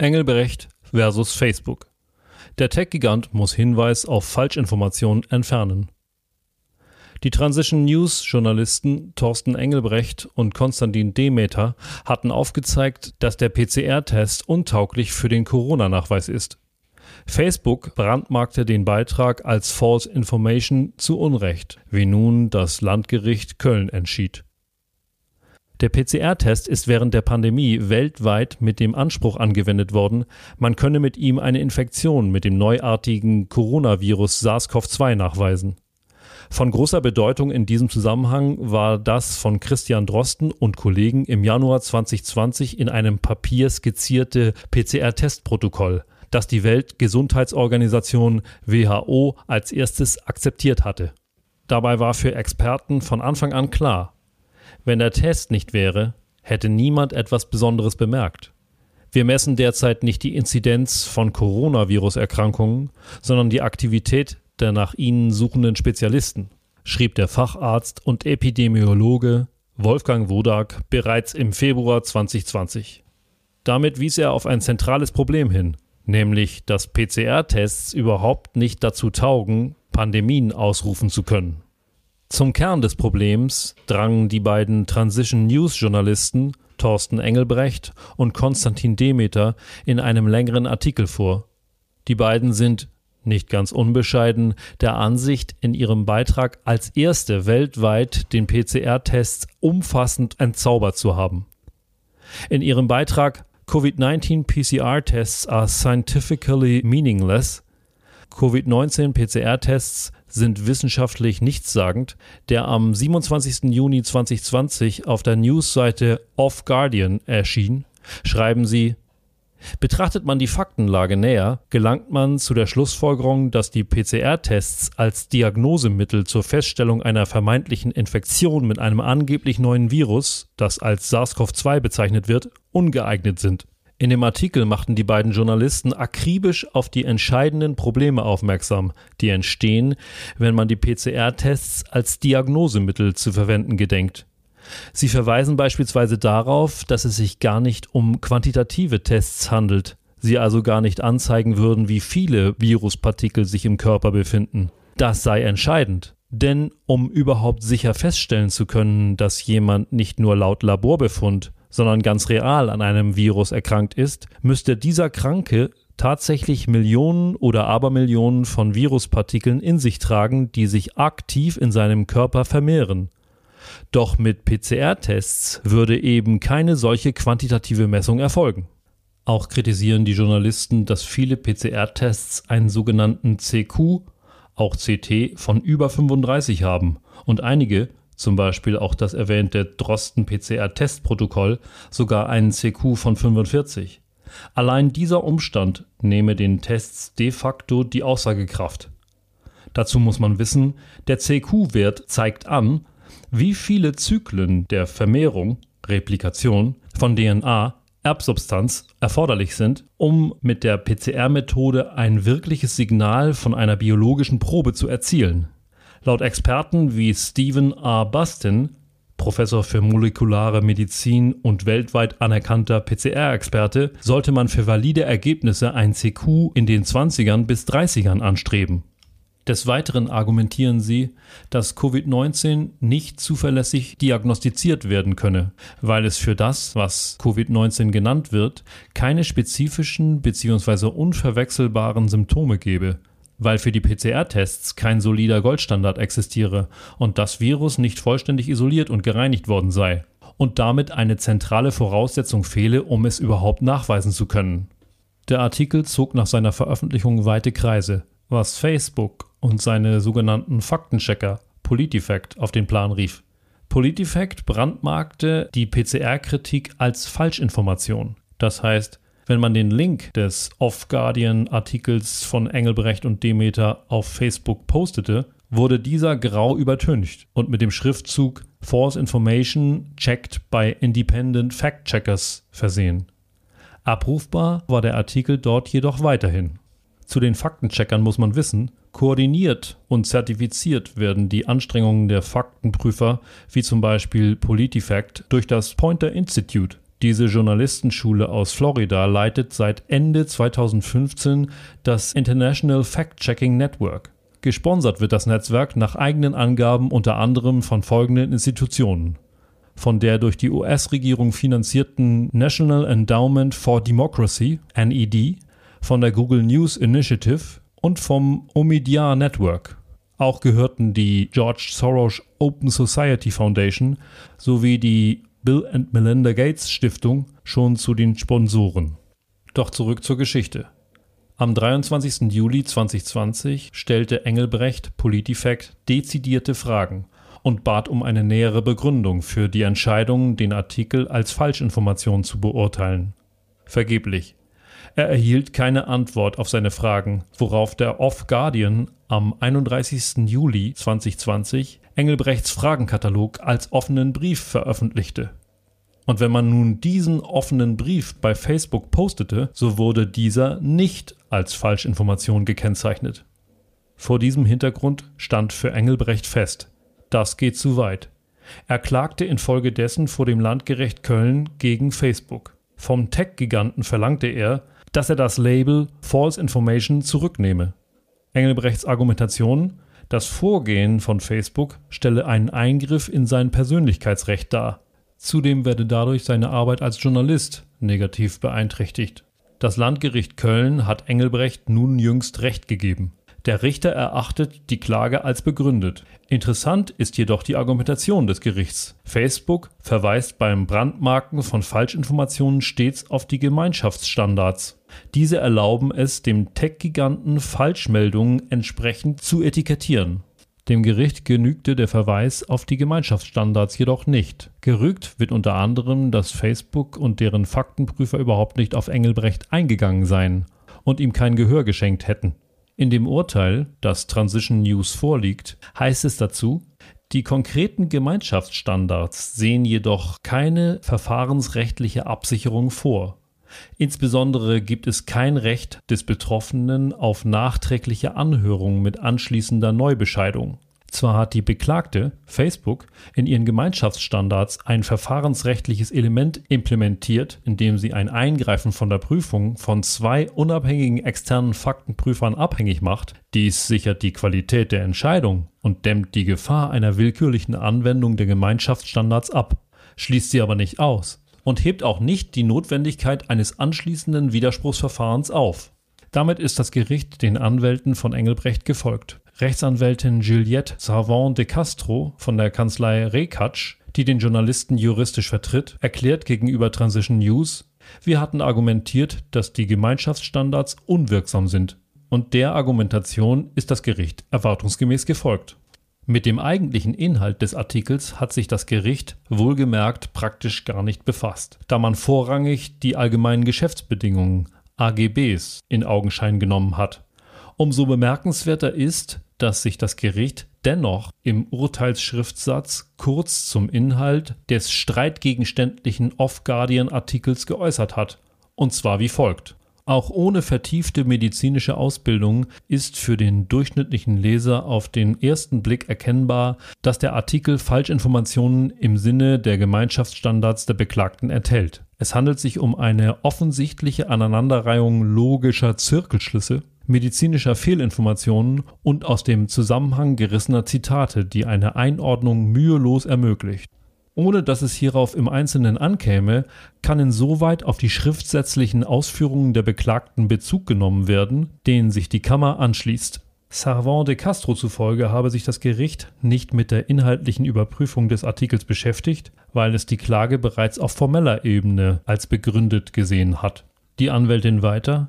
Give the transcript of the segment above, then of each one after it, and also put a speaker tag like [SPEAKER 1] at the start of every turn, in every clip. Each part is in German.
[SPEAKER 1] Engelbrecht versus Facebook. Der Tech-Gigant muss Hinweis auf Falschinformationen entfernen. Die Transition News Journalisten Thorsten Engelbrecht und Konstantin Demeter hatten aufgezeigt, dass der PCR-Test untauglich für den Corona-Nachweis ist. Facebook brandmarkte den Beitrag als False Information zu Unrecht, wie nun das Landgericht Köln entschied. Der PCR-Test ist während der Pandemie weltweit mit dem Anspruch angewendet worden, man könne mit ihm eine Infektion mit dem neuartigen Coronavirus SARS-CoV-2 nachweisen. Von großer Bedeutung in diesem Zusammenhang war das von Christian Drosten und Kollegen im Januar 2020 in einem Papier skizzierte PCR-Testprotokoll, das die Weltgesundheitsorganisation WHO als erstes akzeptiert hatte. Dabei war für Experten von Anfang an klar, wenn der Test nicht wäre, hätte niemand etwas Besonderes bemerkt. Wir messen derzeit nicht die Inzidenz von Coronavirus-Erkrankungen, sondern die Aktivität der nach ihnen suchenden Spezialisten, schrieb der Facharzt und Epidemiologe Wolfgang Wodak bereits im Februar 2020. Damit wies er auf ein zentrales Problem hin, nämlich dass PCR-Tests überhaupt nicht dazu taugen, Pandemien ausrufen zu können. Zum Kern des Problems drangen die beiden Transition News Journalisten Thorsten Engelbrecht und Konstantin Demeter in einem längeren Artikel vor. Die beiden sind, nicht ganz unbescheiden, der Ansicht, in ihrem Beitrag als erste weltweit den PCR-Test umfassend entzaubert zu haben. In ihrem Beitrag COVID-19 PCR-Tests are scientifically meaningless Covid-19 PCR-Tests sind wissenschaftlich nichtssagend, der am 27. Juni 2020 auf der Newsseite Off Guardian erschien, schreiben sie Betrachtet man die Faktenlage näher, gelangt man zu der Schlussfolgerung, dass die PCR-Tests als Diagnosemittel zur Feststellung einer vermeintlichen Infektion mit einem angeblich neuen Virus, das als SARS-CoV-2 bezeichnet wird, ungeeignet sind. In dem Artikel machten die beiden Journalisten akribisch auf die entscheidenden Probleme aufmerksam, die entstehen, wenn man die PCR-Tests als Diagnosemittel zu verwenden gedenkt. Sie verweisen beispielsweise darauf, dass es sich gar nicht um quantitative Tests handelt, sie also gar nicht anzeigen würden, wie viele Viruspartikel sich im Körper befinden. Das sei entscheidend. Denn um überhaupt sicher feststellen zu können, dass jemand nicht nur laut Laborbefund, sondern ganz real an einem Virus erkrankt ist, müsste dieser Kranke tatsächlich Millionen oder Abermillionen von Viruspartikeln in sich tragen, die sich aktiv in seinem Körper vermehren. Doch mit PCR-Tests würde eben keine solche quantitative Messung erfolgen. Auch kritisieren die Journalisten, dass viele PCR-Tests einen sogenannten CQ, auch CT, von über 35 haben und einige zum Beispiel auch das erwähnte Drosten-PCR-Testprotokoll, sogar einen CQ von 45. Allein dieser Umstand nehme den Tests de facto die Aussagekraft. Dazu muss man wissen, der CQ-Wert zeigt an, wie viele Zyklen der Vermehrung, Replikation von DNA, Erbsubstanz erforderlich sind, um mit der PCR-Methode ein wirkliches Signal von einer biologischen Probe zu erzielen. Laut Experten wie Stephen R. Bustin, Professor für molekulare Medizin und weltweit anerkannter PCR-Experte, sollte man für valide Ergebnisse ein CQ in den 20ern bis 30ern anstreben. Des Weiteren argumentieren sie, dass Covid-19 nicht zuverlässig diagnostiziert werden könne, weil es für das, was Covid-19 genannt wird, keine spezifischen bzw. unverwechselbaren Symptome gebe weil für die PCR-Tests kein solider Goldstandard existiere und das Virus nicht vollständig isoliert und gereinigt worden sei und damit eine zentrale Voraussetzung fehle, um es überhaupt nachweisen zu können. Der Artikel zog nach seiner Veröffentlichung weite Kreise, was Facebook und seine sogenannten Faktenchecker PolitiFact auf den Plan rief. PolitiFact brandmarkte die PCR-Kritik als Falschinformation. Das heißt, wenn man den Link des Off-Guardian-Artikels von Engelbrecht und Demeter auf Facebook postete, wurde dieser grau übertüncht und mit dem Schriftzug False Information checked by Independent Fact-Checkers versehen. Abrufbar war der Artikel dort jedoch weiterhin. Zu den Faktencheckern muss man wissen, koordiniert und zertifiziert werden die Anstrengungen der Faktenprüfer, wie zum Beispiel PolitiFact, durch das Pointer Institute Diese Journalistenschule aus Florida leitet seit Ende 2015 das International Fact-Checking Network. Gesponsert wird das Netzwerk nach eigenen Angaben unter anderem von folgenden Institutionen. Von der durch die US-Regierung finanzierten National Endowment for Democracy, NED, von der Google News Initiative und vom Omidyar Network. Auch gehörten die George Soros Open Society Foundation sowie die Bill and Melinda Gates Stiftung schon zu den Sponsoren. Doch zurück zur Geschichte. Am 23. Juli 2020 stellte Engelbrecht Politifact dezidierte Fragen und bat um eine nähere Begründung für die Entscheidung, den Artikel als Falschinformation zu beurteilen. Vergeblich. Er erhielt keine Antwort auf seine Fragen, worauf der Off Guardian am 31. Juli 2020 Engelbrechts Fragenkatalog als offenen Brief veröffentlichte. Und wenn man nun diesen offenen Brief bei Facebook postete, so wurde dieser nicht als Falschinformation gekennzeichnet. Vor diesem Hintergrund stand für Engelbrecht fest, das geht zu weit. Er klagte infolgedessen vor dem Landgericht Köln gegen Facebook. Vom Tech-Giganten verlangte er, dass er das Label False Information zurücknehme. Engelbrechts Argumentation, das Vorgehen von Facebook stelle einen Eingriff in sein Persönlichkeitsrecht dar. Zudem werde dadurch seine Arbeit als Journalist negativ beeinträchtigt. Das Landgericht Köln hat Engelbrecht nun jüngst Recht gegeben. Der Richter erachtet die Klage als begründet. Interessant ist jedoch die Argumentation des Gerichts. Facebook verweist beim Brandmarken von Falschinformationen stets auf die Gemeinschaftsstandards. Diese erlauben es dem Tech-Giganten Falschmeldungen entsprechend zu etikettieren. Dem Gericht genügte der Verweis auf die Gemeinschaftsstandards jedoch nicht. Gerügt wird unter anderem, dass Facebook und deren Faktenprüfer überhaupt nicht auf Engelbrecht eingegangen seien und ihm kein Gehör geschenkt hätten. In dem Urteil, das Transition News vorliegt, heißt es dazu, die konkreten Gemeinschaftsstandards sehen jedoch keine verfahrensrechtliche Absicherung vor. Insbesondere gibt es kein Recht des Betroffenen auf nachträgliche Anhörung mit anschließender Neubescheidung. Zwar hat die Beklagte, Facebook, in ihren Gemeinschaftsstandards ein verfahrensrechtliches Element implementiert, indem sie ein Eingreifen von der Prüfung von zwei unabhängigen externen Faktenprüfern abhängig macht. Dies sichert die Qualität der Entscheidung und dämmt die Gefahr einer willkürlichen Anwendung der Gemeinschaftsstandards ab, schließt sie aber nicht aus und hebt auch nicht die Notwendigkeit eines anschließenden Widerspruchsverfahrens auf. Damit ist das Gericht den Anwälten von Engelbrecht gefolgt. Rechtsanwältin Juliette Savant de Castro von der Kanzlei Rekatsch, die den Journalisten juristisch vertritt, erklärt gegenüber Transition News, wir hatten argumentiert, dass die Gemeinschaftsstandards unwirksam sind. Und der Argumentation ist das Gericht erwartungsgemäß gefolgt. Mit dem eigentlichen Inhalt des Artikels hat sich das Gericht wohlgemerkt praktisch gar nicht befasst, da man vorrangig die allgemeinen Geschäftsbedingungen AGBs in Augenschein genommen hat. Umso bemerkenswerter ist, dass sich das Gericht dennoch im Urteilsschriftsatz kurz zum Inhalt des streitgegenständlichen Off-Guardian-Artikels geäußert hat, und zwar wie folgt. Auch ohne vertiefte medizinische Ausbildung ist für den durchschnittlichen Leser auf den ersten Blick erkennbar, dass der Artikel Falschinformationen im Sinne der Gemeinschaftsstandards der Beklagten enthält. Es handelt sich um eine offensichtliche Aneinanderreihung logischer Zirkelschlüsse, medizinischer Fehlinformationen und aus dem Zusammenhang gerissener Zitate, die eine Einordnung mühelos ermöglicht. Ohne dass es hierauf im Einzelnen ankäme, kann insoweit auf die schriftsätzlichen Ausführungen der Beklagten Bezug genommen werden, denen sich die Kammer anschließt. Sarvant de Castro zufolge habe sich das Gericht nicht mit der inhaltlichen Überprüfung des Artikels beschäftigt, weil es die Klage bereits auf formeller Ebene als begründet gesehen hat. Die Anwältin weiter,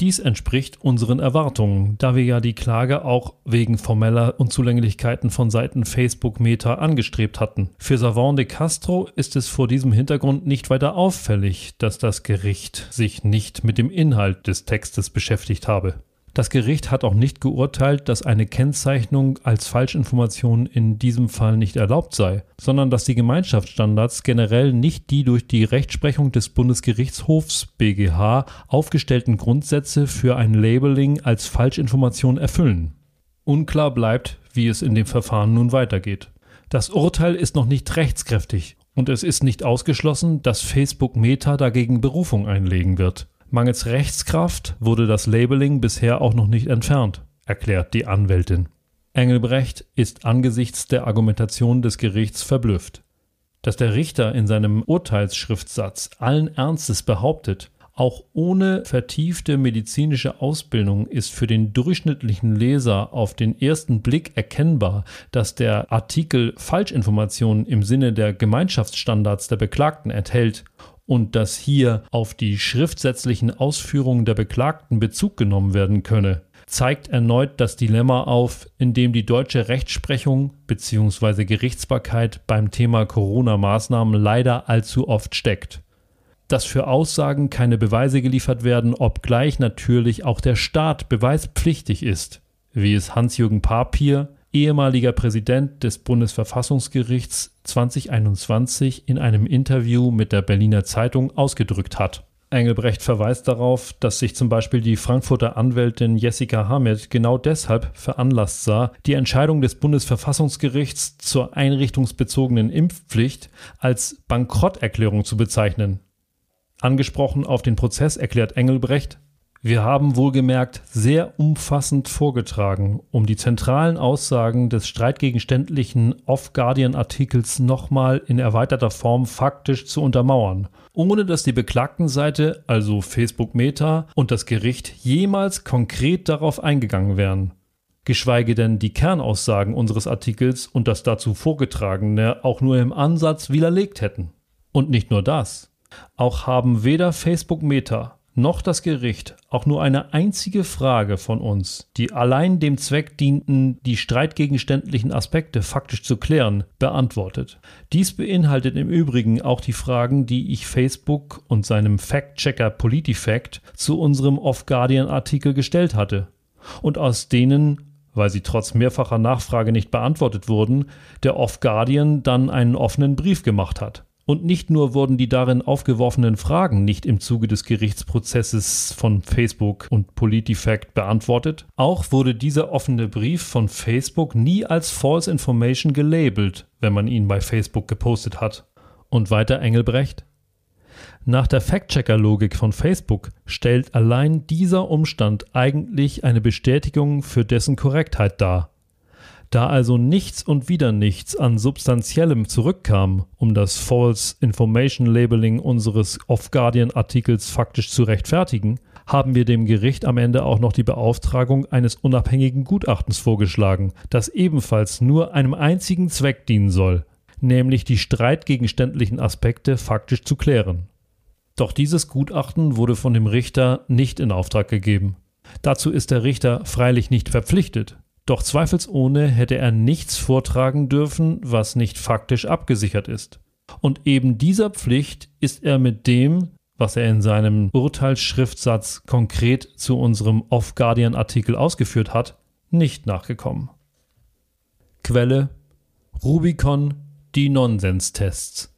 [SPEAKER 1] dies entspricht unseren Erwartungen, da wir ja die Klage auch wegen formeller Unzulänglichkeiten von Seiten Facebook Meta angestrebt hatten. Für Savant de Castro ist es vor diesem Hintergrund nicht weiter auffällig, dass das Gericht sich nicht mit dem Inhalt des Textes beschäftigt habe. Das Gericht hat auch nicht geurteilt, dass eine Kennzeichnung als Falschinformation in diesem Fall nicht erlaubt sei, sondern dass die Gemeinschaftsstandards generell nicht die durch die Rechtsprechung des Bundesgerichtshofs BGH aufgestellten Grundsätze für ein Labeling als Falschinformation erfüllen. Unklar bleibt, wie es in dem Verfahren nun weitergeht. Das Urteil ist noch nicht rechtskräftig Und es ist nicht ausgeschlossen, dass Facebook Meta dagegen Berufung einlegen wird. Mangels Rechtskraft wurde das Labeling bisher auch noch nicht entfernt, erklärt die Anwältin. Engelbrecht ist angesichts der Argumentation des Gerichts verblüfft. Dass der Richter in seinem Urteilsschriftsatz allen Ernstes behauptet, auch ohne vertiefte medizinische Ausbildung ist für den durchschnittlichen Leser auf den ersten Blick erkennbar, dass der Artikel Falschinformationen im Sinne der Gemeinschaftsstandards der Beklagten enthält und dass hier auf die schriftsätzlichen Ausführungen der Beklagten Bezug genommen werden könne, zeigt erneut das Dilemma auf, in dem die deutsche Rechtsprechung bzw. Gerichtsbarkeit beim Thema Corona-Maßnahmen leider allzu oft steckt. Dass für Aussagen keine Beweise geliefert werden, obgleich natürlich auch der Staat beweispflichtig ist, wie es Hans-Jürgen Papier, ehemaliger Präsident des Bundesverfassungsgerichts 2021 in einem Interview mit der Berliner Zeitung ausgedrückt hat. Engelbrecht verweist darauf, dass sich zum Beispiel die Frankfurter Anwältin Jessica Hamed genau deshalb veranlasst sah, die Entscheidung des Bundesverfassungsgerichts zur einrichtungsbezogenen Impfpflicht als Bankrotterklärung zu bezeichnen. Angesprochen auf den Prozess erklärt Engelbrecht, wir haben wohlgemerkt sehr umfassend vorgetragen, um die zentralen Aussagen des streitgegenständlichen Off-Guardian-Artikels nochmal in erweiterter Form faktisch zu untermauern, ohne dass die Beklagtenseite, also Facebook Meta und das Gericht jemals konkret darauf eingegangen wären. Geschweige denn die Kernaussagen unseres Artikels und das dazu vorgetragene auch nur im Ansatz widerlegt hätten. Und nicht nur das. Auch haben weder Facebook Meta noch das Gericht auch nur eine einzige Frage von uns, die allein dem Zweck dienten, die streitgegenständlichen Aspekte faktisch zu klären, beantwortet. Dies beinhaltet im Übrigen auch die Fragen, die ich Facebook und seinem Fact-Checker PolitiFact zu unserem Off-Guardian-Artikel gestellt hatte und aus denen weil sie trotz mehrfacher Nachfrage nicht beantwortet wurden, der Off-Guardian dann einen offenen Brief gemacht hat. Und nicht nur wurden die darin aufgeworfenen Fragen nicht im Zuge des Gerichtsprozesses von Facebook und PolitiFact beantwortet, auch wurde dieser offene Brief von Facebook nie als False Information gelabelt, wenn man ihn bei Facebook gepostet hat. Und weiter Engelbrecht. Nach der Fact-Checker-Logik von Facebook stellt allein dieser Umstand eigentlich eine Bestätigung für dessen Korrektheit dar. Da also nichts und wieder nichts an Substanziellem zurückkam, um das False Information Labeling unseres Off-Guardian-Artikels faktisch zu rechtfertigen, haben wir dem Gericht am Ende auch noch die Beauftragung eines unabhängigen Gutachtens vorgeschlagen, das ebenfalls nur einem einzigen Zweck dienen soll, nämlich die streitgegenständlichen Aspekte faktisch zu klären. Doch dieses Gutachten wurde von dem Richter nicht in Auftrag gegeben. Dazu ist der Richter freilich nicht verpflichtet. Doch zweifelsohne hätte er nichts vortragen dürfen, was nicht faktisch abgesichert ist. Und eben dieser Pflicht ist er mit dem, was er in seinem Urteilsschriftsatz konkret zu unserem Off-Guardian-Artikel ausgeführt hat, nicht nachgekommen. Quelle Rubicon, die Nonsenstests.